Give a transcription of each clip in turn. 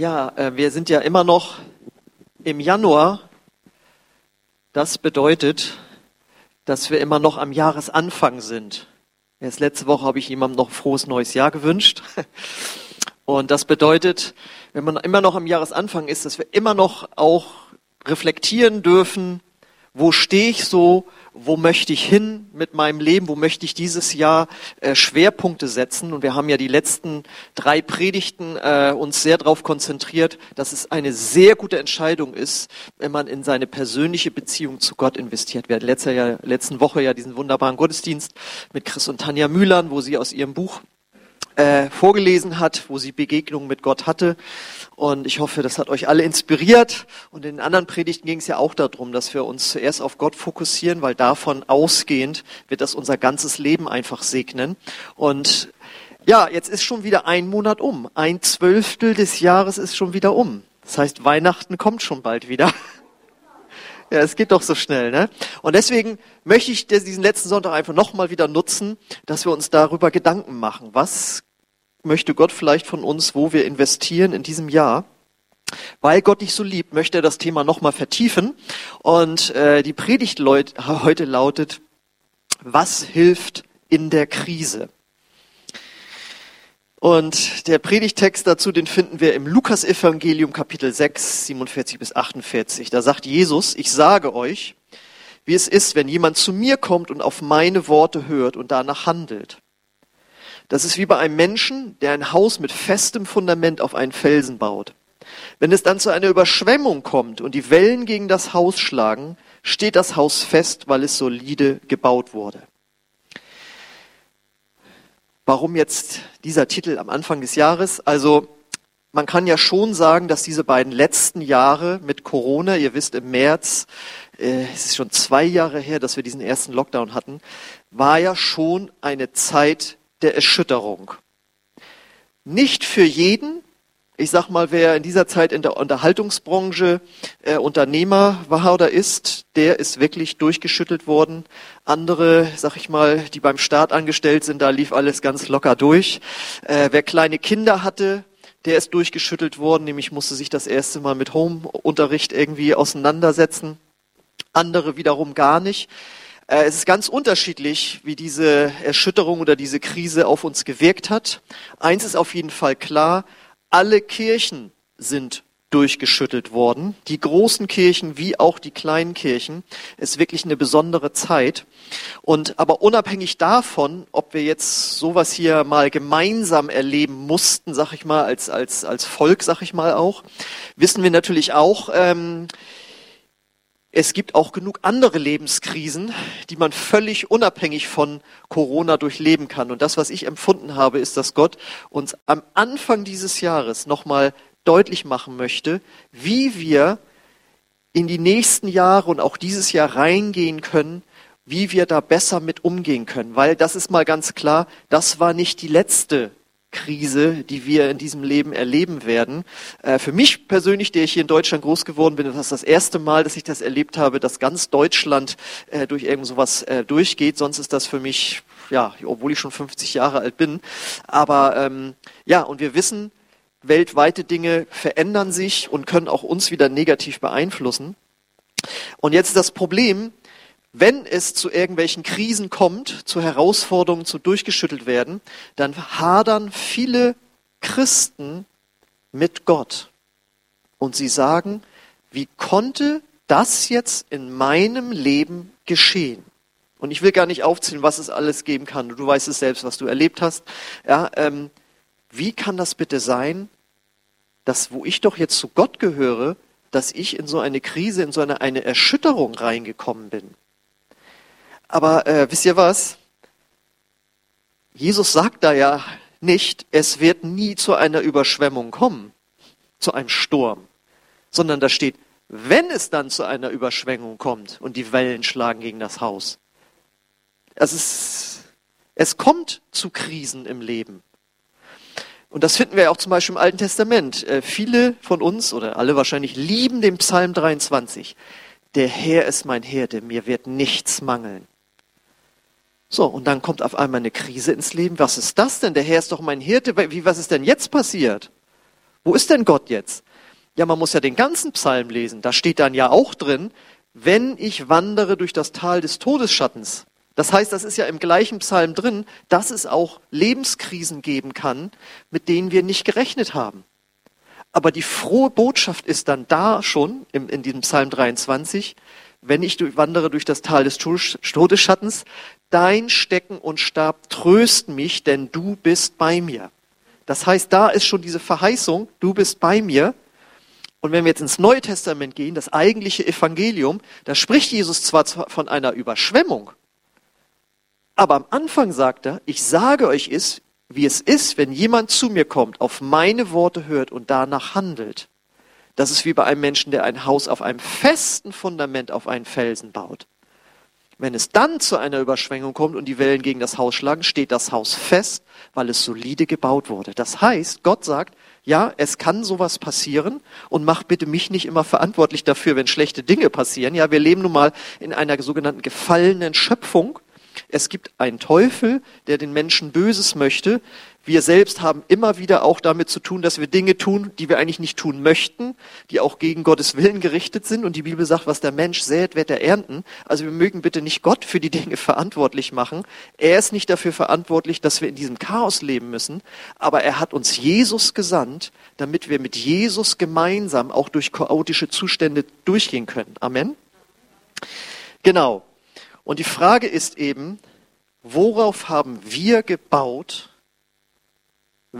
Ja, äh, wir sind ja immer noch im Januar. Das bedeutet, dass wir immer noch am Jahresanfang sind. Erst letzte Woche habe ich jemandem noch frohes neues Jahr gewünscht. Und das bedeutet, wenn man immer noch am Jahresanfang ist, dass wir immer noch auch reflektieren dürfen, wo stehe ich so, wo möchte ich hin mit meinem Leben, wo möchte ich dieses Jahr äh, Schwerpunkte setzen. Und wir haben ja die letzten drei Predigten äh, uns sehr darauf konzentriert, dass es eine sehr gute Entscheidung ist, wenn man in seine persönliche Beziehung zu Gott investiert. Wir hatten letzte, Jahr, letzten Woche ja diesen wunderbaren Gottesdienst mit Chris und Tanja Mühlern, wo sie aus ihrem Buch äh, vorgelesen hat, wo sie Begegnungen mit Gott hatte. Und ich hoffe, das hat euch alle inspiriert. Und in den anderen Predigten ging es ja auch darum, dass wir uns zuerst auf Gott fokussieren, weil davon ausgehend wird das unser ganzes Leben einfach segnen. Und ja, jetzt ist schon wieder ein Monat um. Ein Zwölftel des Jahres ist schon wieder um. Das heißt, Weihnachten kommt schon bald wieder. Ja, es geht doch so schnell, ne? Und deswegen möchte ich diesen letzten Sonntag einfach nochmal wieder nutzen, dass wir uns darüber Gedanken machen. Was möchte Gott vielleicht von uns, wo wir investieren in diesem Jahr. Weil Gott dich so liebt, möchte er das Thema nochmal vertiefen. Und äh, die Predigt heute lautet, was hilft in der Krise? Und der Predigtext dazu, den finden wir im Lukas-Evangelium Kapitel 6, 47 bis 48. Da sagt Jesus, ich sage euch, wie es ist, wenn jemand zu mir kommt und auf meine Worte hört und danach handelt. Das ist wie bei einem Menschen, der ein Haus mit festem Fundament auf einen Felsen baut. Wenn es dann zu einer Überschwemmung kommt und die Wellen gegen das Haus schlagen, steht das Haus fest, weil es solide gebaut wurde. Warum jetzt dieser Titel am Anfang des Jahres? Also man kann ja schon sagen, dass diese beiden letzten Jahre mit Corona, ihr wisst im März, äh, es ist schon zwei Jahre her, dass wir diesen ersten Lockdown hatten, war ja schon eine Zeit der Erschütterung. Nicht für jeden. Ich sag mal, wer in dieser Zeit in der Unterhaltungsbranche äh, Unternehmer war oder ist, der ist wirklich durchgeschüttelt worden. Andere, sag ich mal, die beim Staat angestellt sind, da lief alles ganz locker durch. Äh, wer kleine Kinder hatte, der ist durchgeschüttelt worden, nämlich musste sich das erste Mal mit Home-Unterricht irgendwie auseinandersetzen. Andere wiederum gar nicht. Äh, es ist ganz unterschiedlich, wie diese Erschütterung oder diese Krise auf uns gewirkt hat. Eins ist auf jeden Fall klar, alle Kirchen sind durchgeschüttelt worden. Die großen Kirchen wie auch die kleinen Kirchen. Ist wirklich eine besondere Zeit. Und aber unabhängig davon, ob wir jetzt sowas hier mal gemeinsam erleben mussten, sag ich mal, als, als, als Volk, sag ich mal auch, wissen wir natürlich auch, ähm, es gibt auch genug andere Lebenskrisen, die man völlig unabhängig von Corona durchleben kann. Und das, was ich empfunden habe, ist, dass Gott uns am Anfang dieses Jahres nochmal deutlich machen möchte, wie wir in die nächsten Jahre und auch dieses Jahr reingehen können, wie wir da besser mit umgehen können. Weil das ist mal ganz klar, das war nicht die letzte Krise, die wir in diesem Leben erleben werden. Äh, für mich persönlich, der ich hier in Deutschland groß geworden bin, das ist das erste Mal, dass ich das erlebt habe, dass ganz Deutschland äh, durch irgend sowas äh, durchgeht. Sonst ist das für mich, ja, obwohl ich schon 50 Jahre alt bin. Aber ähm, ja, und wir wissen, weltweite Dinge verändern sich und können auch uns wieder negativ beeinflussen. Und jetzt das Problem, wenn es zu irgendwelchen Krisen kommt, zu Herausforderungen, zu durchgeschüttelt werden, dann hadern viele Christen mit Gott. Und sie sagen, wie konnte das jetzt in meinem Leben geschehen? Und ich will gar nicht aufzählen, was es alles geben kann. Du weißt es selbst, was du erlebt hast. Ja, ähm, wie kann das bitte sein, dass wo ich doch jetzt zu Gott gehöre, dass ich in so eine Krise, in so eine, eine Erschütterung reingekommen bin? Aber äh, wisst ihr was? Jesus sagt da ja nicht, es wird nie zu einer Überschwemmung kommen, zu einem Sturm, sondern da steht, wenn es dann zu einer Überschwemmung kommt und die Wellen schlagen gegen das Haus. Es, ist, es kommt zu Krisen im Leben. Und das finden wir auch zum Beispiel im Alten Testament. Äh, viele von uns oder alle wahrscheinlich lieben den Psalm 23. Der Herr ist mein Herde, mir wird nichts mangeln. So, und dann kommt auf einmal eine Krise ins Leben. Was ist das denn? Der Herr ist doch mein Hirte. Wie, was ist denn jetzt passiert? Wo ist denn Gott jetzt? Ja, man muss ja den ganzen Psalm lesen. Da steht dann ja auch drin, wenn ich wandere durch das Tal des Todesschattens. Das heißt, das ist ja im gleichen Psalm drin, dass es auch Lebenskrisen geben kann, mit denen wir nicht gerechnet haben. Aber die frohe Botschaft ist dann da schon in, in diesem Psalm 23, wenn ich wandere durch das Tal des Todesschattens, dein Stecken und Stab trösten mich, denn du bist bei mir. Das heißt, da ist schon diese Verheißung, du bist bei mir. Und wenn wir jetzt ins Neue Testament gehen, das eigentliche Evangelium, da spricht Jesus zwar von einer Überschwemmung, aber am Anfang sagt er, ich sage euch es, wie es ist, wenn jemand zu mir kommt, auf meine Worte hört und danach handelt. Das ist wie bei einem Menschen, der ein Haus auf einem festen Fundament auf einen Felsen baut. Wenn es dann zu einer Überschwingung kommt und die Wellen gegen das Haus schlagen, steht das Haus fest, weil es solide gebaut wurde. Das heißt, Gott sagt, ja, es kann sowas passieren und mach bitte mich nicht immer verantwortlich dafür, wenn schlechte Dinge passieren. Ja, wir leben nun mal in einer sogenannten gefallenen Schöpfung es gibt einen Teufel, der den Menschen Böses möchte. Wir selbst haben immer wieder auch damit zu tun, dass wir Dinge tun, die wir eigentlich nicht tun möchten, die auch gegen Gottes Willen gerichtet sind. Und die Bibel sagt, was der Mensch sät, wird er ernten. Also wir mögen bitte nicht Gott für die Dinge verantwortlich machen. Er ist nicht dafür verantwortlich, dass wir in diesem Chaos leben müssen. Aber er hat uns Jesus gesandt, damit wir mit Jesus gemeinsam auch durch chaotische Zustände durchgehen können. Amen. Genau. Und die Frage ist eben, worauf haben wir gebaut,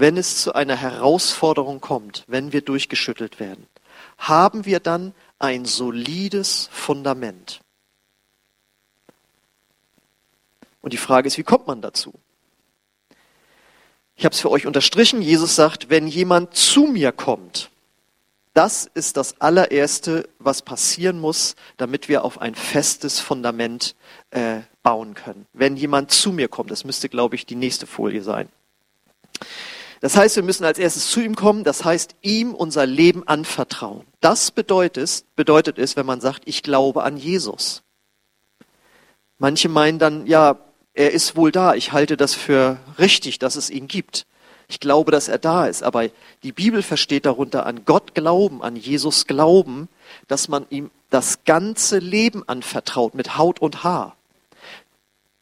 wenn es zu einer Herausforderung kommt, wenn wir durchgeschüttelt werden? Haben wir dann ein solides Fundament? Und die Frage ist, wie kommt man dazu? Ich habe es für euch unterstrichen. Jesus sagt, wenn jemand zu mir kommt, das ist das allererste, was passieren muss, damit wir auf ein festes Fundament äh, bauen können. Wenn jemand zu mir kommt, das müsste, glaube ich, die nächste Folie sein. Das heißt, wir müssen als erstes zu ihm kommen, das heißt, ihm unser Leben anvertrauen. Das bedeutet, bedeutet es, wenn man sagt, ich glaube an Jesus. Manche meinen dann, ja, er ist wohl da, ich halte das für richtig, dass es ihn gibt. Ich glaube, dass er da ist. Aber die Bibel versteht darunter an Gott glauben, an Jesus glauben, dass man ihm das ganze Leben anvertraut mit Haut und Haar.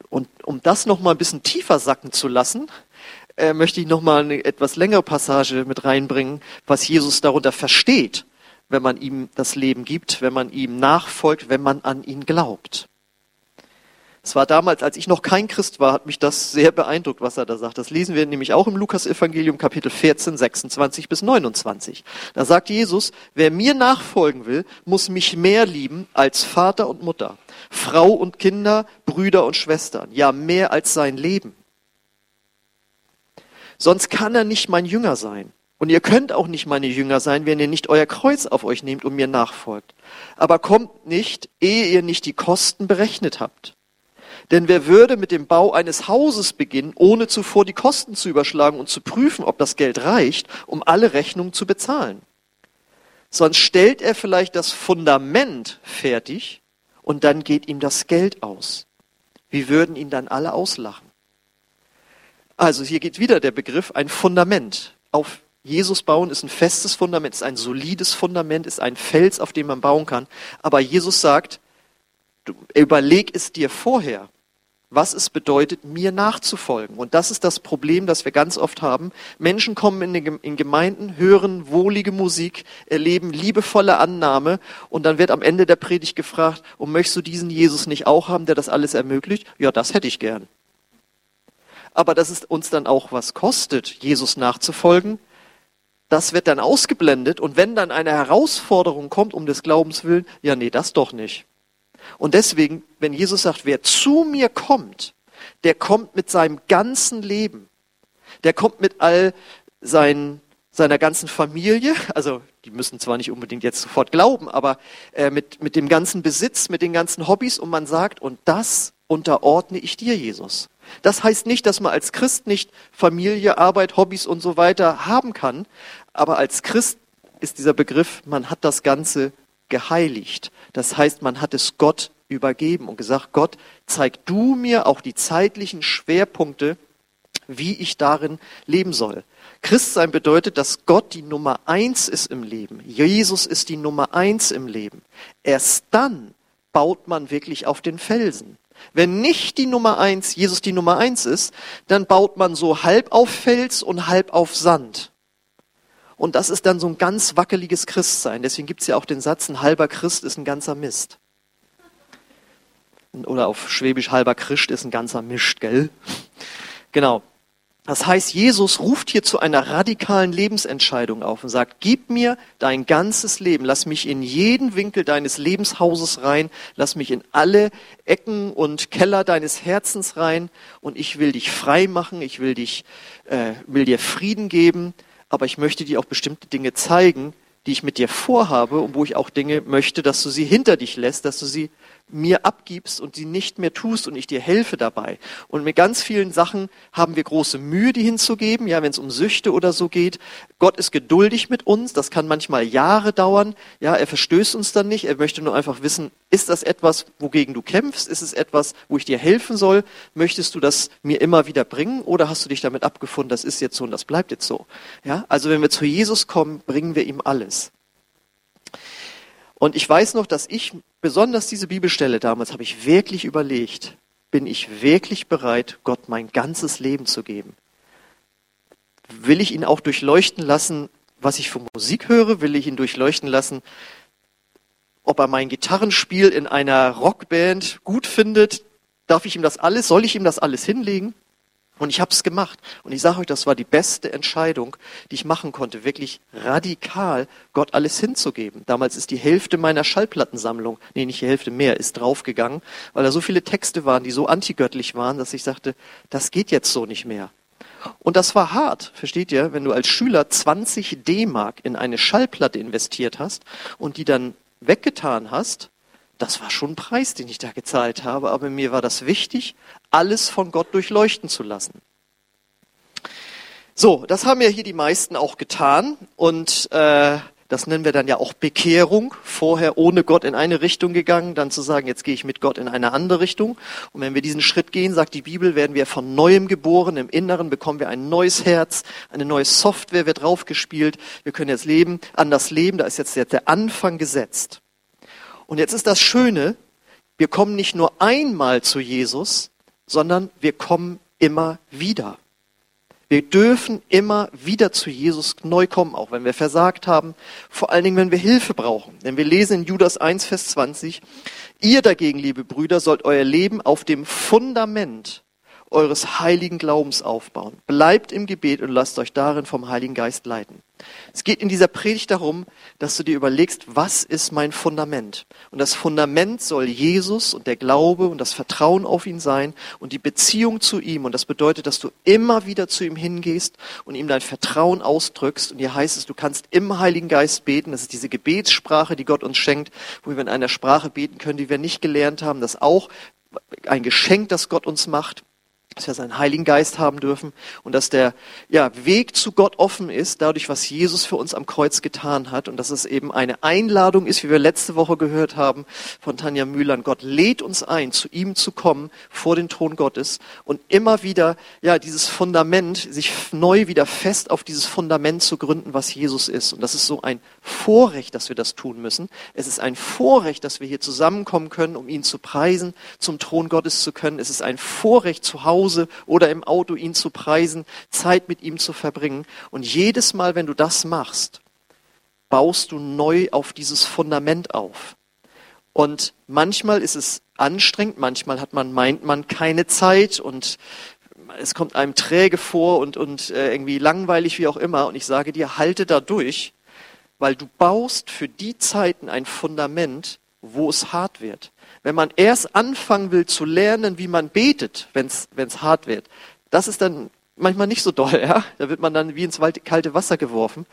Und um das noch mal ein bisschen tiefer sacken zu lassen, äh, möchte ich noch mal eine etwas längere Passage mit reinbringen, was Jesus darunter versteht, wenn man ihm das Leben gibt, wenn man ihm nachfolgt, wenn man an ihn glaubt. Es war damals, als ich noch kein Christ war, hat mich das sehr beeindruckt, was er da sagt. Das lesen wir nämlich auch im Lukas-Evangelium Kapitel 14, 26 bis 29. Da sagt Jesus, wer mir nachfolgen will, muss mich mehr lieben als Vater und Mutter, Frau und Kinder, Brüder und Schwestern, ja mehr als sein Leben. Sonst kann er nicht mein Jünger sein. Und ihr könnt auch nicht meine Jünger sein, wenn ihr nicht euer Kreuz auf euch nehmt und mir nachfolgt. Aber kommt nicht, ehe ihr nicht die Kosten berechnet habt. Denn wer würde mit dem Bau eines Hauses beginnen, ohne zuvor die Kosten zu überschlagen und zu prüfen, ob das Geld reicht, um alle Rechnungen zu bezahlen? Sonst stellt er vielleicht das Fundament fertig und dann geht ihm das Geld aus. Wie würden ihn dann alle auslachen? Also hier geht wieder der Begriff ein Fundament. Auf Jesus bauen ist ein festes Fundament, ist ein solides Fundament, ist ein Fels, auf dem man bauen kann. Aber Jesus sagt, überleg es dir vorher was es bedeutet, mir nachzufolgen. Und das ist das Problem, das wir ganz oft haben. Menschen kommen in, in Gemeinden, hören wohlige Musik, erleben liebevolle Annahme und dann wird am Ende der Predigt gefragt, und möchtest du diesen Jesus nicht auch haben, der das alles ermöglicht? Ja, das hätte ich gern. Aber dass es uns dann auch was kostet, Jesus nachzufolgen, das wird dann ausgeblendet und wenn dann eine Herausforderung kommt um des Glaubens willen, ja nee, das doch nicht. Und deswegen, wenn Jesus sagt, wer zu mir kommt, der kommt mit seinem ganzen Leben. Der kommt mit all seinen, seiner ganzen Familie, also die müssen zwar nicht unbedingt jetzt sofort glauben, aber äh, mit, mit dem ganzen Besitz, mit den ganzen Hobbys und man sagt, und das unterordne ich dir, Jesus. Das heißt nicht, dass man als Christ nicht Familie, Arbeit, Hobbys und so weiter haben kann, aber als Christ ist dieser Begriff, man hat das Ganze geheiligt. Das heißt, man hat es Gott übergeben und gesagt, Gott, zeig du mir auch die zeitlichen Schwerpunkte, wie ich darin leben soll. Christsein bedeutet, dass Gott die Nummer eins ist im Leben. Jesus ist die Nummer eins im Leben. Erst dann baut man wirklich auf den Felsen. Wenn nicht die Nummer eins, Jesus die Nummer eins ist, dann baut man so halb auf Fels und halb auf Sand. Und das ist dann so ein ganz wackeliges Christsein. Deswegen gibt es ja auch den Satz, ein halber Christ ist ein ganzer Mist. Oder auf Schwäbisch halber Christ ist ein ganzer Mischt, gell? Genau. Das heißt, Jesus ruft hier zu einer radikalen Lebensentscheidung auf und sagt, gib mir dein ganzes Leben, lass mich in jeden Winkel deines Lebenshauses rein, lass mich in alle Ecken und Keller deines Herzens rein und ich will dich frei machen, ich will dich, äh, will dir Frieden geben, aber ich möchte dir auch bestimmte Dinge zeigen, die ich mit dir vorhabe und wo ich auch Dinge möchte, dass du sie hinter dich lässt, dass du sie mir abgibst und sie nicht mehr tust und ich dir helfe dabei. Und mit ganz vielen Sachen haben wir große Mühe, die hinzugeben, ja, wenn es um Süchte oder so geht. Gott ist geduldig mit uns, das kann manchmal Jahre dauern, ja, er verstößt uns dann nicht, er möchte nur einfach wissen, ist das etwas, wogegen du kämpfst, ist es etwas, wo ich dir helfen soll, möchtest du das mir immer wieder bringen oder hast du dich damit abgefunden, das ist jetzt so und das bleibt jetzt so. Ja, also wenn wir zu Jesus kommen, bringen wir ihm alles. Und ich weiß noch, dass ich besonders diese Bibelstelle damals habe ich wirklich überlegt, bin ich wirklich bereit, Gott mein ganzes Leben zu geben? Will ich ihn auch durchleuchten lassen, was ich für Musik höre? Will ich ihn durchleuchten lassen, ob er mein Gitarrenspiel in einer Rockband gut findet? Darf ich ihm das alles? Soll ich ihm das alles hinlegen? Und ich habe es gemacht. Und ich sage euch, das war die beste Entscheidung, die ich machen konnte, wirklich radikal Gott alles hinzugeben. Damals ist die Hälfte meiner Schallplattensammlung, nee, nicht die Hälfte mehr, ist draufgegangen, weil da so viele Texte waren, die so antigöttlich waren, dass ich sagte, das geht jetzt so nicht mehr. Und das war hart, versteht ihr, wenn du als Schüler 20 D-Mark in eine Schallplatte investiert hast und die dann weggetan hast, das war schon ein Preis, den ich da gezahlt habe, aber mir war das wichtig, alles von Gott durchleuchten zu lassen. So, das haben ja hier die meisten auch getan und äh, das nennen wir dann ja auch Bekehrung. Vorher ohne Gott in eine Richtung gegangen, dann zu sagen, jetzt gehe ich mit Gott in eine andere Richtung. Und wenn wir diesen Schritt gehen, sagt die Bibel, werden wir von neuem geboren. Im Inneren bekommen wir ein neues Herz, eine neue Software wird draufgespielt. Wir können jetzt leben, anders leben. Da ist jetzt der Anfang gesetzt. Und jetzt ist das Schöne, wir kommen nicht nur einmal zu Jesus, sondern wir kommen immer wieder. Wir dürfen immer wieder zu Jesus neu kommen, auch wenn wir versagt haben, vor allen Dingen, wenn wir Hilfe brauchen. Denn wir lesen in Judas 1, Vers 20, ihr dagegen, liebe Brüder, sollt euer Leben auf dem Fundament eures heiligen Glaubens aufbauen. Bleibt im Gebet und lasst euch darin vom Heiligen Geist leiten. Es geht in dieser Predigt darum, dass du dir überlegst, was ist mein Fundament? Und das Fundament soll Jesus und der Glaube und das Vertrauen auf ihn sein und die Beziehung zu ihm. Und das bedeutet, dass du immer wieder zu ihm hingehst und ihm dein Vertrauen ausdrückst. Und hier heißt es, du kannst im Heiligen Geist beten. Das ist diese Gebetssprache, die Gott uns schenkt, wo wir in einer Sprache beten können, die wir nicht gelernt haben. Das auch ein Geschenk, das Gott uns macht dass wir seinen Heiligen Geist haben dürfen und dass der ja, Weg zu Gott offen ist, dadurch, was Jesus für uns am Kreuz getan hat und dass es eben eine Einladung ist, wie wir letzte Woche gehört haben von Tanja Mühlern. Gott lädt uns ein, zu ihm zu kommen vor den Thron Gottes und immer wieder ja dieses Fundament, sich neu wieder fest auf dieses Fundament zu gründen, was Jesus ist. Und das ist so ein Vorrecht, dass wir das tun müssen. Es ist ein Vorrecht, dass wir hier zusammenkommen können, um ihn zu preisen, zum Thron Gottes zu können. Es ist ein Vorrecht zu Hause Hause oder im Auto ihn zu preisen, Zeit mit ihm zu verbringen. Und jedes Mal, wenn du das machst, baust du neu auf dieses Fundament auf. Und manchmal ist es anstrengend, manchmal hat man, meint man keine Zeit und es kommt einem träge vor und, und äh, irgendwie langweilig, wie auch immer. Und ich sage dir, halte da durch, weil du baust für die Zeiten ein Fundament, wo es hart wird. Wenn man erst anfangen will zu lernen, wie man betet, wenn es hart wird, das ist dann manchmal nicht so doll, ja? Da wird man dann wie ins kalte Wasser geworfen.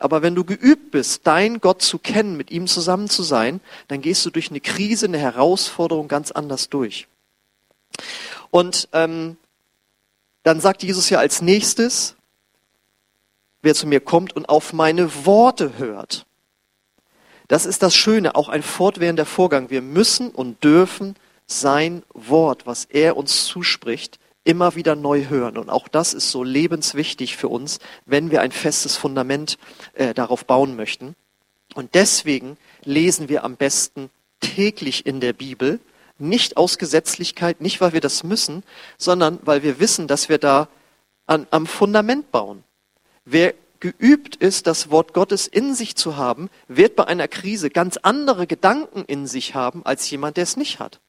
Aber wenn du geübt bist, dein Gott zu kennen, mit ihm zusammen zu sein, dann gehst du durch eine Krise, eine Herausforderung ganz anders durch. Und ähm, dann sagt Jesus ja als nächstes, wer zu mir kommt und auf meine Worte hört. Das ist das Schöne, auch ein fortwährender Vorgang. Wir müssen und dürfen sein Wort, was er uns zuspricht, immer wieder neu hören. Und auch das ist so lebenswichtig für uns, wenn wir ein festes Fundament äh, darauf bauen möchten. Und deswegen lesen wir am besten täglich in der Bibel, nicht aus Gesetzlichkeit, nicht weil wir das müssen, sondern weil wir wissen, dass wir da an, am Fundament bauen. Wer geübt ist, das Wort Gottes in sich zu haben, wird bei einer Krise ganz andere Gedanken in sich haben als jemand, der es nicht hat.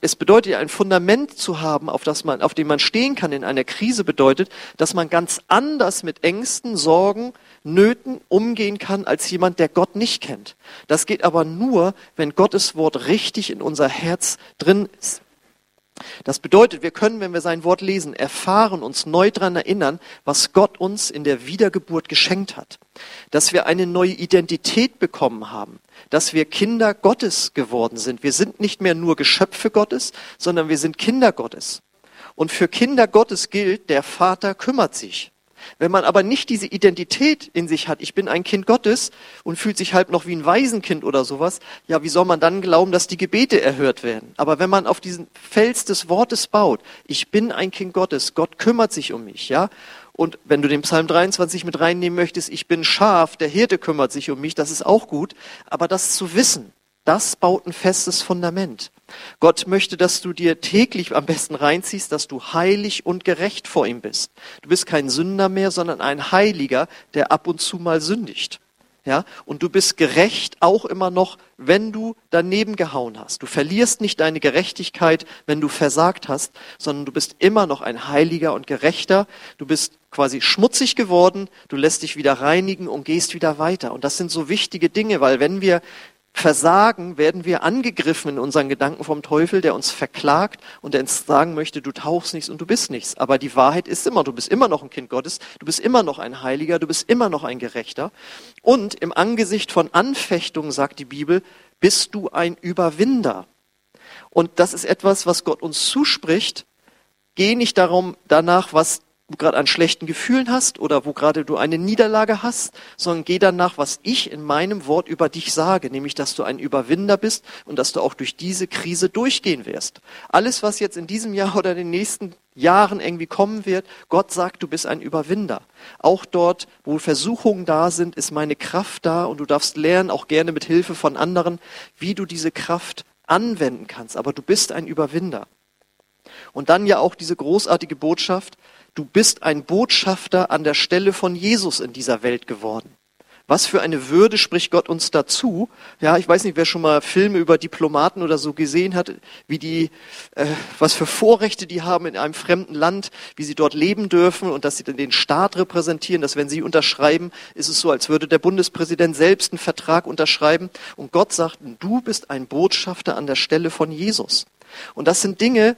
Es bedeutet ein Fundament zu haben, auf, das man, auf dem man stehen kann in einer Krise, bedeutet, dass man ganz anders mit Ängsten, Sorgen, Nöten umgehen kann als jemand, der Gott nicht kennt. Das geht aber nur, wenn Gottes Wort richtig in unser Herz drin ist. Das bedeutet, wir können, wenn wir sein Wort lesen, erfahren, uns neu daran erinnern, was Gott uns in der Wiedergeburt geschenkt hat. Dass wir eine neue Identität bekommen haben. Dass wir Kinder Gottes geworden sind. Wir sind nicht mehr nur Geschöpfe Gottes, sondern wir sind Kinder Gottes. Und für Kinder Gottes gilt, der Vater kümmert sich. Wenn man aber nicht diese Identität in sich hat, ich bin ein Kind Gottes und fühlt sich halb noch wie ein Waisenkind oder sowas, ja, wie soll man dann glauben, dass die Gebete erhört werden? Aber wenn man auf diesen Fels des Wortes baut, ich bin ein Kind Gottes, Gott kümmert sich um mich, ja, und wenn du den Psalm 23 mit reinnehmen möchtest, ich bin Schaf, der Hirte kümmert sich um mich, das ist auch gut. Aber das zu wissen, das baut ein festes Fundament. Gott möchte, dass du dir täglich am besten reinziehst, dass du heilig und gerecht vor ihm bist. Du bist kein Sünder mehr, sondern ein Heiliger, der ab und zu mal sündigt. Ja, und du bist gerecht auch immer noch, wenn du daneben gehauen hast. Du verlierst nicht deine Gerechtigkeit, wenn du versagt hast, sondern du bist immer noch ein Heiliger und Gerechter. Du bist quasi schmutzig geworden, du lässt dich wieder reinigen und gehst wieder weiter. Und das sind so wichtige Dinge, weil wenn wir versagen, werden wir angegriffen in unseren Gedanken vom Teufel, der uns verklagt und der uns sagen möchte, du tauchst nichts und du bist nichts. Aber die Wahrheit ist immer, du bist immer noch ein Kind Gottes, du bist immer noch ein Heiliger, du bist immer noch ein Gerechter. Und im Angesicht von Anfechtungen, sagt die Bibel, bist du ein Überwinder. Und das ist etwas, was Gott uns zuspricht. Geh nicht darum, danach, was du gerade an schlechten Gefühlen hast oder wo gerade du eine Niederlage hast, sondern geh danach, was ich in meinem Wort über dich sage, nämlich, dass du ein Überwinder bist und dass du auch durch diese Krise durchgehen wirst. Alles, was jetzt in diesem Jahr oder in den nächsten Jahren irgendwie kommen wird, Gott sagt, du bist ein Überwinder. Auch dort, wo Versuchungen da sind, ist meine Kraft da und du darfst lernen, auch gerne mit Hilfe von anderen, wie du diese Kraft anwenden kannst. Aber du bist ein Überwinder. Und dann ja auch diese großartige Botschaft, du bist ein Botschafter an der Stelle von Jesus in dieser Welt geworden. Was für eine Würde spricht Gott uns dazu? Ja, ich weiß nicht, wer schon mal Filme über Diplomaten oder so gesehen hat, wie die, äh, was für Vorrechte die haben in einem fremden Land, wie sie dort leben dürfen und dass sie den Staat repräsentieren, dass wenn sie unterschreiben, ist es so, als würde der Bundespräsident selbst einen Vertrag unterschreiben. Und Gott sagt, du bist ein Botschafter an der Stelle von Jesus. Und das sind Dinge,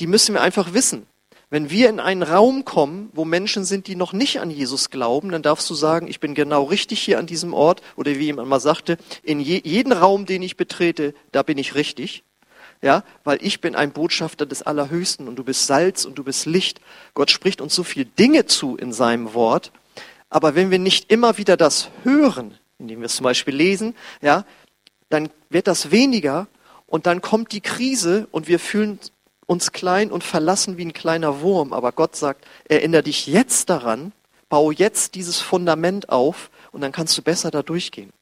die müssen wir einfach wissen. Wenn wir in einen Raum kommen, wo Menschen sind, die noch nicht an Jesus glauben, dann darfst du sagen, ich bin genau richtig hier an diesem Ort. Oder wie jemand mal sagte, in je, jeden Raum, den ich betrete, da bin ich richtig. Ja, weil ich bin ein Botschafter des Allerhöchsten und du bist Salz und du bist Licht. Gott spricht uns so viele Dinge zu in seinem Wort. Aber wenn wir nicht immer wieder das hören, indem wir es zum Beispiel lesen, ja, dann wird das weniger und dann kommt die Krise und wir fühlen uns klein und verlassen wie ein kleiner Wurm, aber Gott sagt, erinnere dich jetzt daran, bau jetzt dieses Fundament auf und dann kannst du besser da durchgehen.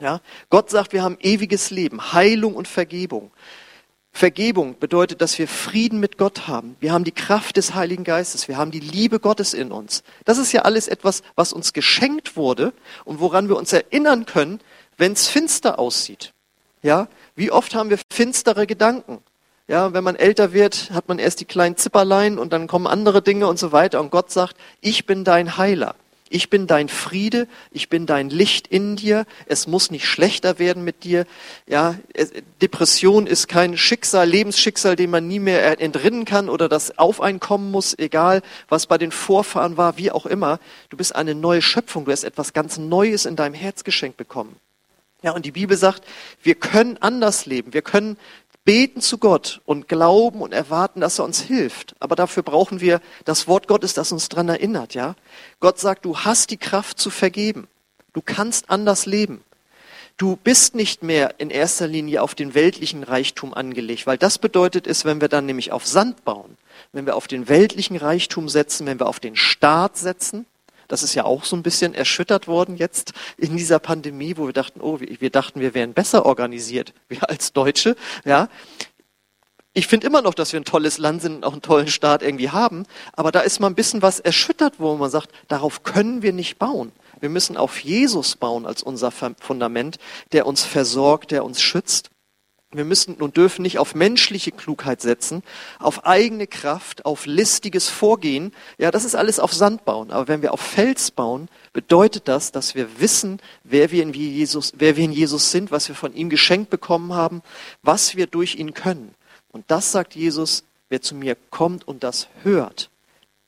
Ja? Gott sagt, wir haben ewiges Leben, Heilung und Vergebung. Vergebung bedeutet, dass wir Frieden mit Gott haben. Wir haben die Kraft des Heiligen Geistes. Wir haben die Liebe Gottes in uns. Das ist ja alles etwas, was uns geschenkt wurde und woran wir uns erinnern können, wenn es finster aussieht. Ja? Wie oft haben wir finstere Gedanken? Ja, wenn man älter wird, hat man erst die kleinen Zipperlein und dann kommen andere Dinge und so weiter. Und Gott sagt, ich bin dein Heiler. Ich bin dein Friede, ich bin dein Licht in dir. Es muss nicht schlechter werden mit dir. Ja, Depression ist kein Schicksal, Lebensschicksal, dem man nie mehr entrinnen kann oder das auf einen kommen muss, egal was bei den Vorfahren war, wie auch immer. Du bist eine neue Schöpfung, du hast etwas ganz Neues in deinem Herz geschenkt bekommen. Ja, und die Bibel sagt, wir können anders leben. Wir können beten zu Gott und glauben und erwarten, dass er uns hilft. Aber dafür brauchen wir das Wort Gottes, das uns dran erinnert, ja? Gott sagt, du hast die Kraft zu vergeben. Du kannst anders leben. Du bist nicht mehr in erster Linie auf den weltlichen Reichtum angelegt, weil das bedeutet es, wenn wir dann nämlich auf Sand bauen, wenn wir auf den weltlichen Reichtum setzen, wenn wir auf den Staat setzen, das ist ja auch so ein bisschen erschüttert worden jetzt in dieser Pandemie, wo wir dachten, oh, wir dachten, wir wären besser organisiert, wir als Deutsche, ja. Ich finde immer noch, dass wir ein tolles Land sind und auch einen tollen Staat irgendwie haben, aber da ist mal ein bisschen was erschüttert, wo man sagt, darauf können wir nicht bauen. Wir müssen auf Jesus bauen als unser Fundament, der uns versorgt, der uns schützt. Wir müssen und dürfen nicht auf menschliche Klugheit setzen, auf eigene Kraft, auf listiges Vorgehen. Ja, das ist alles auf Sand bauen. Aber wenn wir auf Fels bauen, bedeutet das, dass wir wissen, wer wir in Jesus, wer wir in Jesus sind, was wir von ihm geschenkt bekommen haben, was wir durch ihn können. Und das sagt Jesus, wer zu mir kommt und das hört,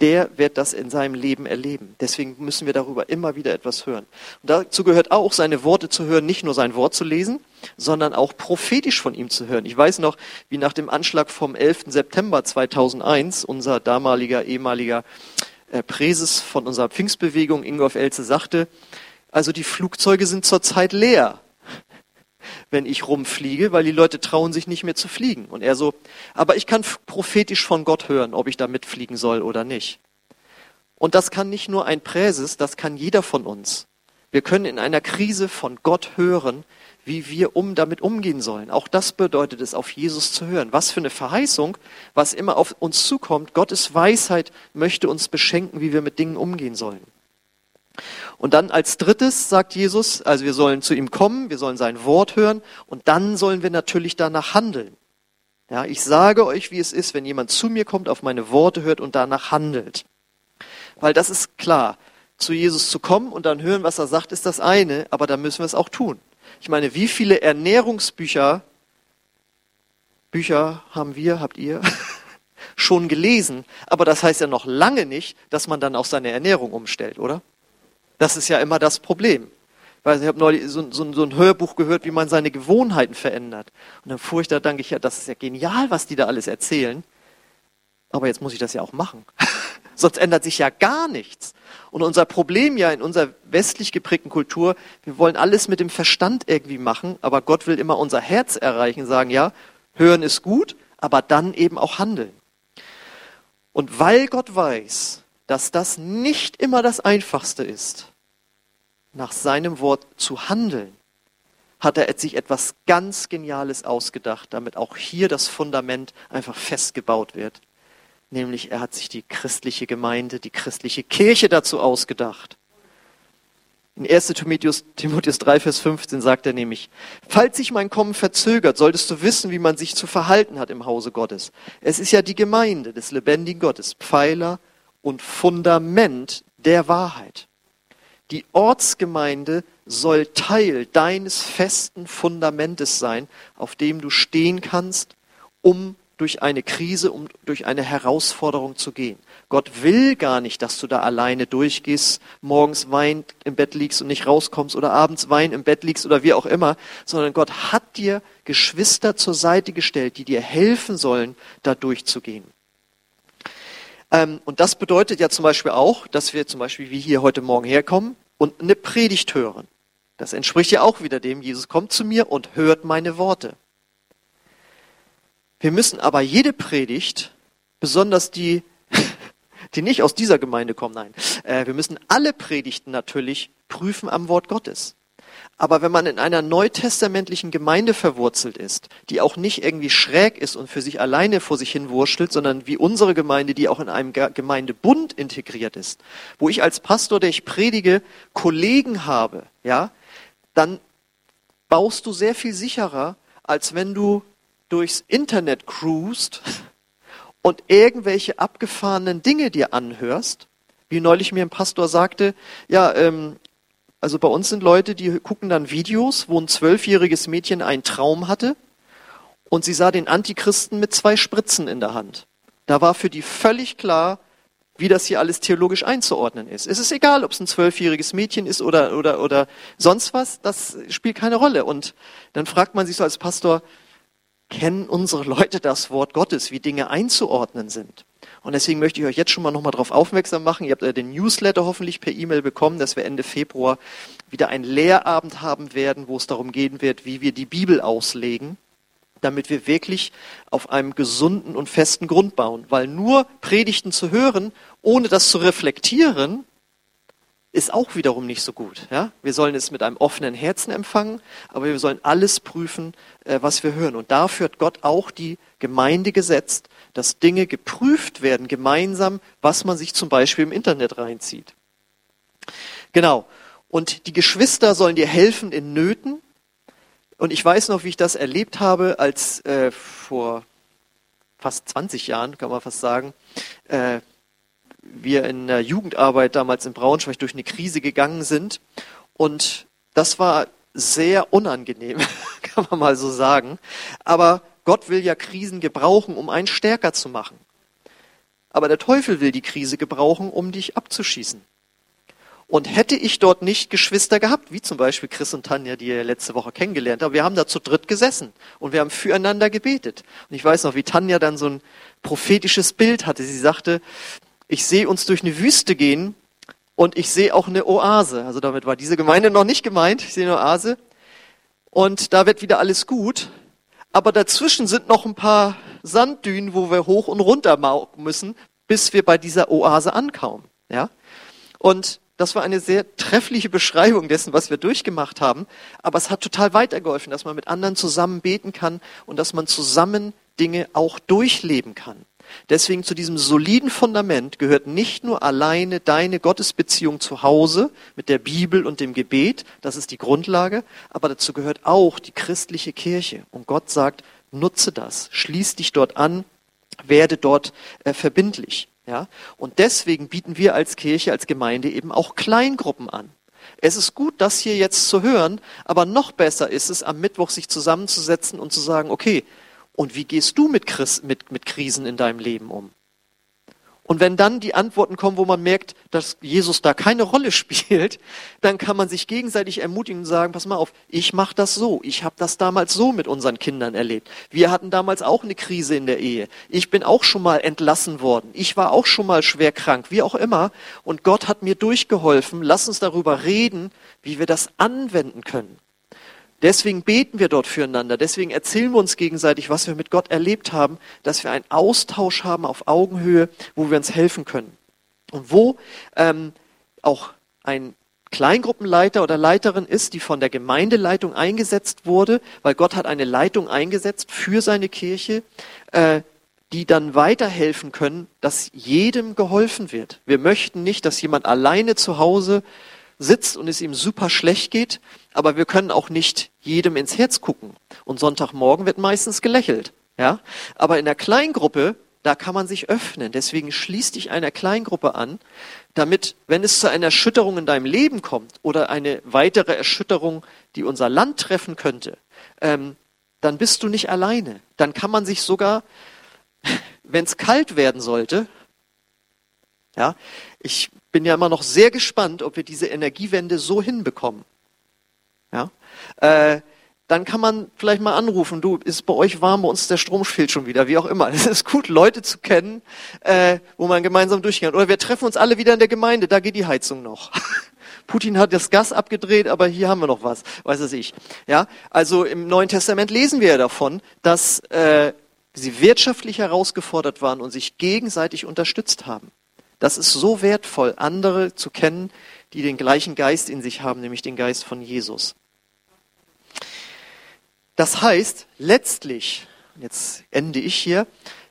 der wird das in seinem Leben erleben. Deswegen müssen wir darüber immer wieder etwas hören. Und dazu gehört auch, seine Worte zu hören, nicht nur sein Wort zu lesen, sondern auch prophetisch von ihm zu hören. Ich weiß noch, wie nach dem Anschlag vom 11. September 2001 unser damaliger, ehemaliger äh, Präses von unserer Pfingstbewegung, Ingolf Elze, sagte, also die Flugzeuge sind zurzeit leer wenn ich rumfliege, weil die Leute trauen sich nicht mehr zu fliegen. Und er so, aber ich kann prophetisch von Gott hören, ob ich da mitfliegen soll oder nicht. Und das kann nicht nur ein Präses, das kann jeder von uns. Wir können in einer Krise von Gott hören, wie wir um damit umgehen sollen. Auch das bedeutet es, auf Jesus zu hören. Was für eine Verheißung, was immer auf uns zukommt. Gottes Weisheit möchte uns beschenken, wie wir mit Dingen umgehen sollen. Und dann als drittes sagt Jesus, also wir sollen zu ihm kommen, wir sollen sein Wort hören und dann sollen wir natürlich danach handeln. Ja, ich sage euch, wie es ist, wenn jemand zu mir kommt, auf meine Worte hört und danach handelt. Weil das ist klar, zu Jesus zu kommen und dann hören, was er sagt, ist das eine, aber dann müssen wir es auch tun. Ich meine, wie viele Ernährungsbücher Bücher haben wir, habt ihr schon gelesen, aber das heißt ja noch lange nicht, dass man dann auch seine Ernährung umstellt, oder? Das ist ja immer das Problem. Weil ich habe neulich so, so, so, ein Hörbuch gehört, wie man seine Gewohnheiten verändert. Und dann fuhr ich da, denke ich, ja, das ist ja genial, was die da alles erzählen. Aber jetzt muss ich das ja auch machen. Sonst ändert sich ja gar nichts. Und unser Problem ja in unserer westlich geprägten Kultur, wir wollen alles mit dem Verstand irgendwie machen, aber Gott will immer unser Herz erreichen, sagen, ja, hören ist gut, aber dann eben auch handeln. Und weil Gott weiß, dass das nicht immer das Einfachste ist, nach seinem Wort zu handeln, hat er sich etwas ganz Geniales ausgedacht, damit auch hier das Fundament einfach festgebaut wird. Nämlich er hat sich die christliche Gemeinde, die christliche Kirche dazu ausgedacht. In 1 Timotheus, Timotheus 3, Vers 15 sagt er nämlich, falls sich mein Kommen verzögert, solltest du wissen, wie man sich zu verhalten hat im Hause Gottes. Es ist ja die Gemeinde des lebendigen Gottes, Pfeiler und Fundament der Wahrheit. Die Ortsgemeinde soll Teil deines festen Fundamentes sein, auf dem du stehen kannst, um durch eine Krise, um durch eine Herausforderung zu gehen. Gott will gar nicht, dass du da alleine durchgehst, morgens weint im Bett liegst und nicht rauskommst oder abends weint im Bett liegst oder wie auch immer, sondern Gott hat dir Geschwister zur Seite gestellt, die dir helfen sollen, da durchzugehen. Ähm, und das bedeutet ja zum Beispiel auch, dass wir zum Beispiel wie hier heute Morgen herkommen und eine Predigt hören. Das entspricht ja auch wieder dem, Jesus kommt zu mir und hört meine Worte. Wir müssen aber jede Predigt, besonders die, die nicht aus dieser Gemeinde kommen, nein, äh, wir müssen alle Predigten natürlich prüfen am Wort Gottes. Aber wenn man in einer neutestamentlichen Gemeinde verwurzelt ist, die auch nicht irgendwie schräg ist und für sich alleine vor sich hin wurschtelt, sondern wie unsere Gemeinde, die auch in einem Gemeindebund integriert ist, wo ich als Pastor, der ich predige, Kollegen habe, ja, dann baust du sehr viel sicherer, als wenn du durchs Internet cruist und irgendwelche abgefahrenen Dinge dir anhörst. Wie neulich mir ein Pastor sagte, ja, ähm, also bei uns sind Leute, die gucken dann Videos, wo ein zwölfjähriges Mädchen einen Traum hatte und sie sah den Antichristen mit zwei Spritzen in der Hand. Da war für die völlig klar, wie das hier alles theologisch einzuordnen ist. Es ist egal, ob es ein zwölfjähriges Mädchen ist oder, oder, oder sonst was, das spielt keine Rolle. Und dann fragt man sich so als Pastor, kennen unsere Leute das Wort Gottes, wie Dinge einzuordnen sind? Und deswegen möchte ich euch jetzt schon mal nochmal darauf aufmerksam machen. Ihr habt ja den Newsletter hoffentlich per E-Mail bekommen, dass wir Ende Februar wieder einen Lehrabend haben werden, wo es darum gehen wird, wie wir die Bibel auslegen, damit wir wirklich auf einem gesunden und festen Grund bauen. Weil nur Predigten zu hören, ohne das zu reflektieren, ist auch wiederum nicht so gut. Ja? Wir sollen es mit einem offenen Herzen empfangen, aber wir sollen alles prüfen, äh, was wir hören. Und dafür hat Gott auch die Gemeinde gesetzt, dass Dinge geprüft werden, gemeinsam, was man sich zum Beispiel im Internet reinzieht. Genau. Und die Geschwister sollen dir helfen in Nöten. Und ich weiß noch, wie ich das erlebt habe, als äh, vor fast 20 Jahren, kann man fast sagen, äh, wir in der Jugendarbeit damals in Braunschweig durch eine Krise gegangen sind. Und das war sehr unangenehm, kann man mal so sagen. Aber Gott will ja Krisen gebrauchen, um einen stärker zu machen. Aber der Teufel will die Krise gebrauchen, um dich abzuschießen. Und hätte ich dort nicht Geschwister gehabt, wie zum Beispiel Chris und Tanja, die ihr letzte Woche kennengelernt habt, wir haben da zu dritt gesessen und wir haben füreinander gebetet. Und ich weiß noch, wie Tanja dann so ein prophetisches Bild hatte. Sie sagte, ich sehe uns durch eine Wüste gehen und ich sehe auch eine Oase. Also damit war diese Gemeinde noch nicht gemeint. Ich sehe eine Oase. Und da wird wieder alles gut. Aber dazwischen sind noch ein paar Sanddünen, wo wir hoch und runter müssen, bis wir bei dieser Oase ankommen. Ja? Und das war eine sehr treffliche Beschreibung dessen, was wir durchgemacht haben. Aber es hat total weitergeholfen, dass man mit anderen zusammen beten kann und dass man zusammen Dinge auch durchleben kann. Deswegen zu diesem soliden Fundament gehört nicht nur alleine deine Gottesbeziehung zu Hause mit der Bibel und dem Gebet, das ist die Grundlage, aber dazu gehört auch die christliche Kirche. Und Gott sagt, nutze das, schließ dich dort an, werde dort äh, verbindlich. Ja? Und deswegen bieten wir als Kirche, als Gemeinde eben auch Kleingruppen an. Es ist gut, das hier jetzt zu hören, aber noch besser ist es, am Mittwoch sich zusammenzusetzen und zu sagen, okay, und wie gehst du mit, Chris, mit, mit Krisen in deinem Leben um? Und wenn dann die Antworten kommen, wo man merkt, dass Jesus da keine Rolle spielt, dann kann man sich gegenseitig ermutigen und sagen, pass mal auf, ich mache das so. Ich habe das damals so mit unseren Kindern erlebt. Wir hatten damals auch eine Krise in der Ehe. Ich bin auch schon mal entlassen worden. Ich war auch schon mal schwer krank, wie auch immer. Und Gott hat mir durchgeholfen. Lass uns darüber reden, wie wir das anwenden können. Deswegen beten wir dort füreinander. Deswegen erzählen wir uns gegenseitig, was wir mit Gott erlebt haben, dass wir einen Austausch haben auf Augenhöhe, wo wir uns helfen können. Und wo ähm, auch ein Kleingruppenleiter oder Leiterin ist, die von der Gemeindeleitung eingesetzt wurde, weil Gott hat eine Leitung eingesetzt für seine Kirche, äh, die dann weiterhelfen können, dass jedem geholfen wird. Wir möchten nicht, dass jemand alleine zu Hause sitzt und es ihm super schlecht geht, aber wir können auch nicht jedem ins Herz gucken. Und Sonntagmorgen wird meistens gelächelt. Ja? Aber in der Kleingruppe, da kann man sich öffnen. Deswegen schließ dich einer Kleingruppe an, damit, wenn es zu einer Erschütterung in deinem Leben kommt oder eine weitere Erschütterung, die unser Land treffen könnte, ähm, dann bist du nicht alleine. Dann kann man sich sogar, wenn es kalt werden sollte, ja, ich bin ja immer noch sehr gespannt, ob wir diese Energiewende so hinbekommen. Ja, äh, dann kann man vielleicht mal anrufen, du, ist bei euch warm, bei uns der Strom fehlt schon wieder, wie auch immer. Es ist gut, Leute zu kennen, äh, wo man gemeinsam durchgeht. Oder wir treffen uns alle wieder in der Gemeinde, da geht die Heizung noch. Putin hat das Gas abgedreht, aber hier haben wir noch was, weiß es ich. Ja, also im Neuen Testament lesen wir ja davon, dass äh, sie wirtschaftlich herausgefordert waren und sich gegenseitig unterstützt haben. Das ist so wertvoll, andere zu kennen, die den gleichen Geist in sich haben, nämlich den Geist von Jesus. Das heißt, letztlich, jetzt ende ich hier,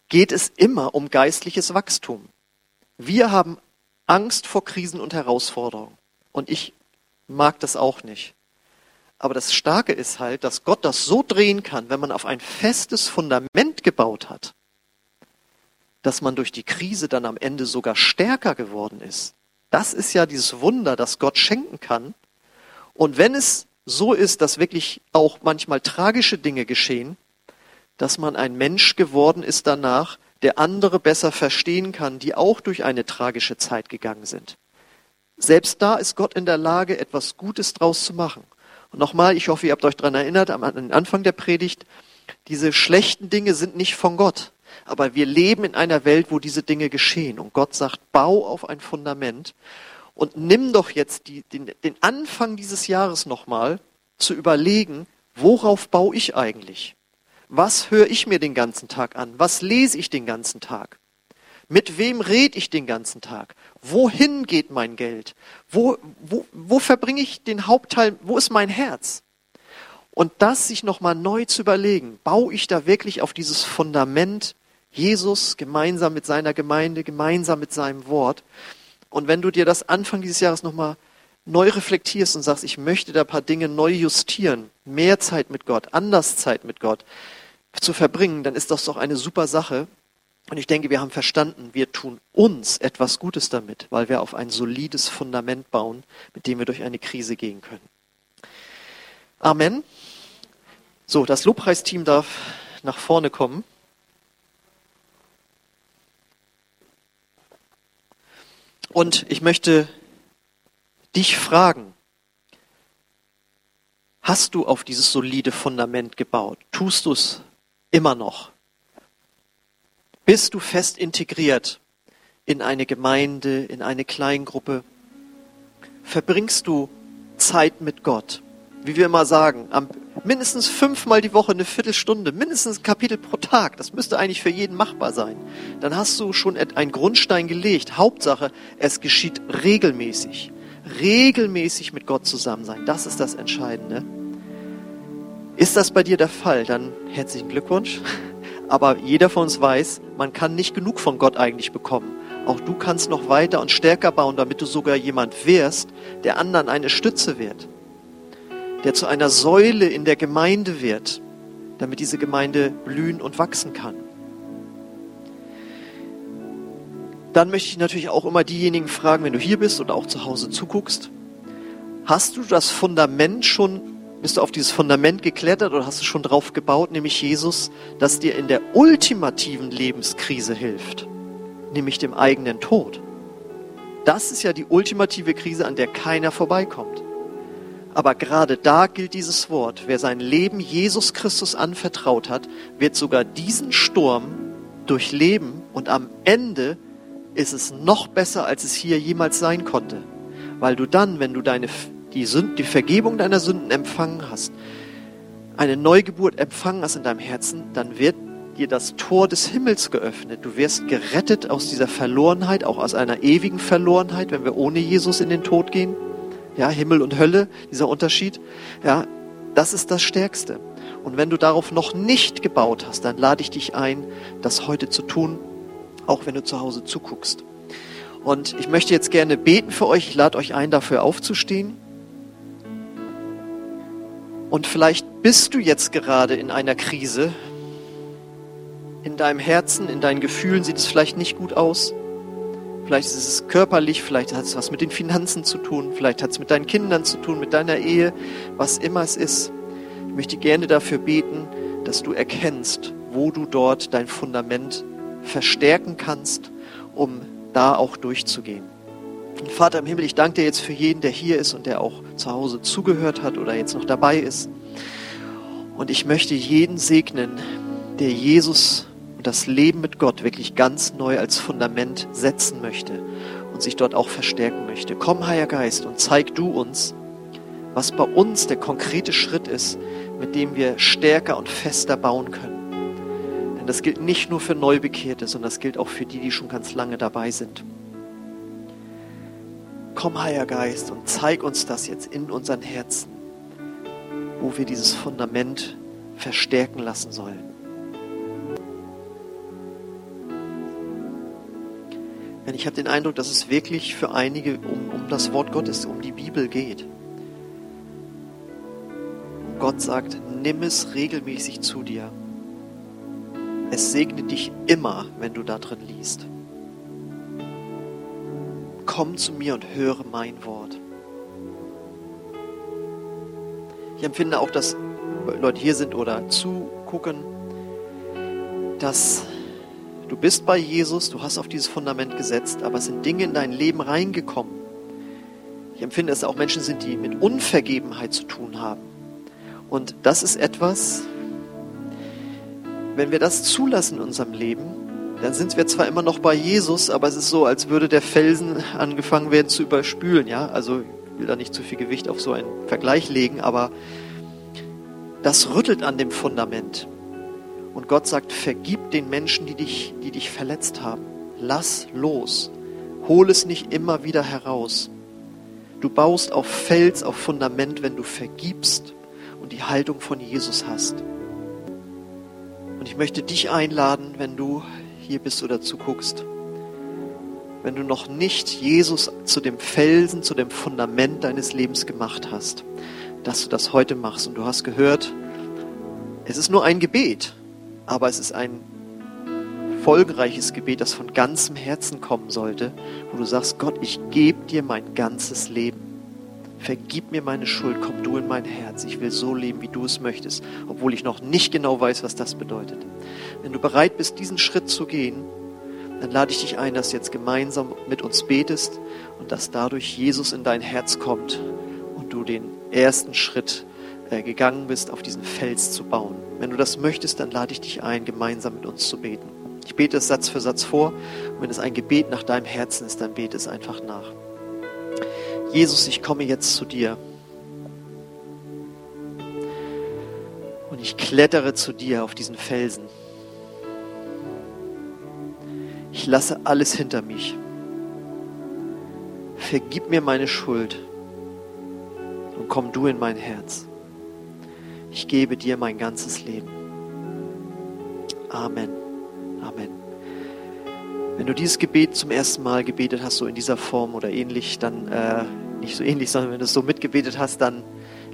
geht es immer um geistliches Wachstum. Wir haben Angst vor Krisen und Herausforderungen. Und ich mag das auch nicht. Aber das Starke ist halt, dass Gott das so drehen kann, wenn man auf ein festes Fundament gebaut hat, dass man durch die Krise dann am Ende sogar stärker geworden ist. Das ist ja dieses Wunder, das Gott schenken kann. Und wenn es so ist, dass wirklich auch manchmal tragische Dinge geschehen, dass man ein Mensch geworden ist danach, der andere besser verstehen kann, die auch durch eine tragische Zeit gegangen sind. Selbst da ist Gott in der Lage, etwas Gutes draus zu machen. Und nochmal, ich hoffe, ihr habt euch daran erinnert, am Anfang der Predigt, diese schlechten Dinge sind nicht von Gott. Aber wir leben in einer Welt, wo diese Dinge geschehen. Und Gott sagt, bau auf ein Fundament und nimm doch jetzt die, den, den Anfang dieses Jahres nochmal zu überlegen, worauf baue ich eigentlich? Was höre ich mir den ganzen Tag an? Was lese ich den ganzen Tag? Mit wem rede ich den ganzen Tag? Wohin geht mein Geld? Wo, wo, wo verbringe ich den Hauptteil? Wo ist mein Herz? Und das sich nochmal neu zu überlegen, baue ich da wirklich auf dieses Fundament Jesus gemeinsam mit seiner Gemeinde, gemeinsam mit seinem Wort? Und wenn du dir das Anfang dieses Jahres nochmal neu reflektierst und sagst, ich möchte da ein paar Dinge neu justieren, mehr Zeit mit Gott, anders Zeit mit Gott zu verbringen, dann ist das doch eine super Sache. Und ich denke, wir haben verstanden, wir tun uns etwas Gutes damit, weil wir auf ein solides Fundament bauen, mit dem wir durch eine Krise gehen können. Amen. So, das Lobpreisteam darf nach vorne kommen. Und ich möchte dich fragen, hast du auf dieses solide Fundament gebaut? Tust du es immer noch? Bist du fest integriert in eine Gemeinde, in eine Kleingruppe? Verbringst du Zeit mit Gott? Wie wir immer sagen, am, mindestens fünfmal die Woche eine Viertelstunde, mindestens ein Kapitel pro Tag. Das müsste eigentlich für jeden machbar sein. Dann hast du schon einen Grundstein gelegt. Hauptsache, es geschieht regelmäßig. Regelmäßig mit Gott zusammen sein. Das ist das Entscheidende. Ist das bei dir der Fall? Dann herzlichen Glückwunsch. Aber jeder von uns weiß, man kann nicht genug von Gott eigentlich bekommen. Auch du kannst noch weiter und stärker bauen, damit du sogar jemand wirst, der anderen eine Stütze wird, der zu einer Säule in der Gemeinde wird, damit diese Gemeinde blühen und wachsen kann. Dann möchte ich natürlich auch immer diejenigen fragen, wenn du hier bist oder auch zu Hause zuguckst, hast du das Fundament schon bist du auf dieses Fundament geklettert oder hast du schon drauf gebaut, nämlich Jesus, das dir in der ultimativen Lebenskrise hilft, nämlich dem eigenen Tod? Das ist ja die ultimative Krise, an der keiner vorbeikommt. Aber gerade da gilt dieses Wort. Wer sein Leben Jesus Christus anvertraut hat, wird sogar diesen Sturm durchleben und am Ende ist es noch besser, als es hier jemals sein konnte. Weil du dann, wenn du deine die, Sünd, die Vergebung deiner Sünden empfangen hast, eine Neugeburt empfangen hast in deinem Herzen, dann wird dir das Tor des Himmels geöffnet. Du wirst gerettet aus dieser Verlorenheit, auch aus einer ewigen Verlorenheit, wenn wir ohne Jesus in den Tod gehen. Ja, Himmel und Hölle, dieser Unterschied. Ja, das ist das Stärkste. Und wenn du darauf noch nicht gebaut hast, dann lade ich dich ein, das heute zu tun, auch wenn du zu Hause zuguckst. Und ich möchte jetzt gerne beten für euch. Ich lade euch ein, dafür aufzustehen. Und vielleicht bist du jetzt gerade in einer Krise. In deinem Herzen, in deinen Gefühlen sieht es vielleicht nicht gut aus. Vielleicht ist es körperlich, vielleicht hat es was mit den Finanzen zu tun, vielleicht hat es mit deinen Kindern zu tun, mit deiner Ehe, was immer es ist. Ich möchte gerne dafür beten, dass du erkennst, wo du dort dein Fundament verstärken kannst, um da auch durchzugehen. Vater im Himmel, ich danke dir jetzt für jeden, der hier ist und der auch zu Hause zugehört hat oder jetzt noch dabei ist. Und ich möchte jeden segnen, der Jesus und das Leben mit Gott wirklich ganz neu als Fundament setzen möchte und sich dort auch verstärken möchte. Komm, Heiliger Geist, und zeig du uns, was bei uns der konkrete Schritt ist, mit dem wir stärker und fester bauen können. Denn das gilt nicht nur für Neubekehrte, sondern das gilt auch für die, die schon ganz lange dabei sind. Komm, Heiliger Geist, und zeig uns das jetzt in unseren Herzen, wo wir dieses Fundament verstärken lassen sollen. Ich habe den Eindruck, dass es wirklich für einige um, um das Wort Gottes, um die Bibel geht. Und Gott sagt, nimm es regelmäßig zu dir. Es segnet dich immer, wenn du da drin liest komm zu mir und höre mein Wort. Ich empfinde auch, dass Leute hier sind oder zugucken, dass du bist bei Jesus, du hast auf dieses Fundament gesetzt, aber es sind Dinge in dein Leben reingekommen. Ich empfinde, dass auch Menschen sind, die mit Unvergebenheit zu tun haben. Und das ist etwas, wenn wir das zulassen in unserem Leben, dann sind wir zwar immer noch bei Jesus, aber es ist so, als würde der Felsen angefangen werden zu überspülen, ja? Also ich will da nicht zu viel Gewicht auf so einen Vergleich legen, aber das rüttelt an dem Fundament. Und Gott sagt, vergib den Menschen, die dich, die dich verletzt haben. Lass los. Hol es nicht immer wieder heraus. Du baust auf Fels, auf Fundament, wenn du vergibst und die Haltung von Jesus hast. Und ich möchte dich einladen, wenn du hier bist oder zuguckst, wenn du noch nicht Jesus zu dem Felsen, zu dem Fundament deines Lebens gemacht hast, dass du das heute machst. Und du hast gehört, es ist nur ein Gebet, aber es ist ein folgenreiches Gebet, das von ganzem Herzen kommen sollte, wo du sagst, Gott, ich gebe dir mein ganzes Leben. Vergib mir meine Schuld, komm du in mein Herz. Ich will so leben, wie du es möchtest, obwohl ich noch nicht genau weiß, was das bedeutet. Wenn du bereit bist, diesen Schritt zu gehen, dann lade ich dich ein, dass du jetzt gemeinsam mit uns betest und dass dadurch Jesus in dein Herz kommt und du den ersten Schritt äh, gegangen bist, auf diesen Fels zu bauen. Wenn du das möchtest, dann lade ich dich ein, gemeinsam mit uns zu beten. Ich bete es Satz für Satz vor. Und wenn es ein Gebet nach deinem Herzen ist, dann bete es einfach nach. Jesus, ich komme jetzt zu dir. Und ich klettere zu dir auf diesen Felsen. Ich lasse alles hinter mich. Vergib mir meine Schuld und komm du in mein Herz. Ich gebe dir mein ganzes Leben. Amen. Amen. Wenn du dieses Gebet zum ersten Mal gebetet hast, so in dieser Form oder ähnlich, dann äh, nicht so ähnlich, sondern wenn du es so mitgebetet hast, dann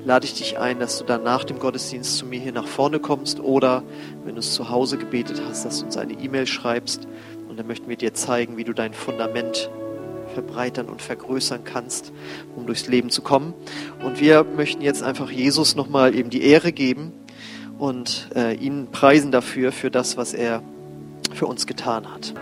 lade ich dich ein, dass du dann nach dem Gottesdienst zu mir hier nach vorne kommst oder wenn du es zu Hause gebetet hast, dass du uns eine E-Mail schreibst und dann möchten wir dir zeigen, wie du dein Fundament verbreitern und vergrößern kannst, um durchs Leben zu kommen. Und wir möchten jetzt einfach Jesus nochmal eben die Ehre geben und äh, ihn preisen dafür, für das, was er für uns getan hat.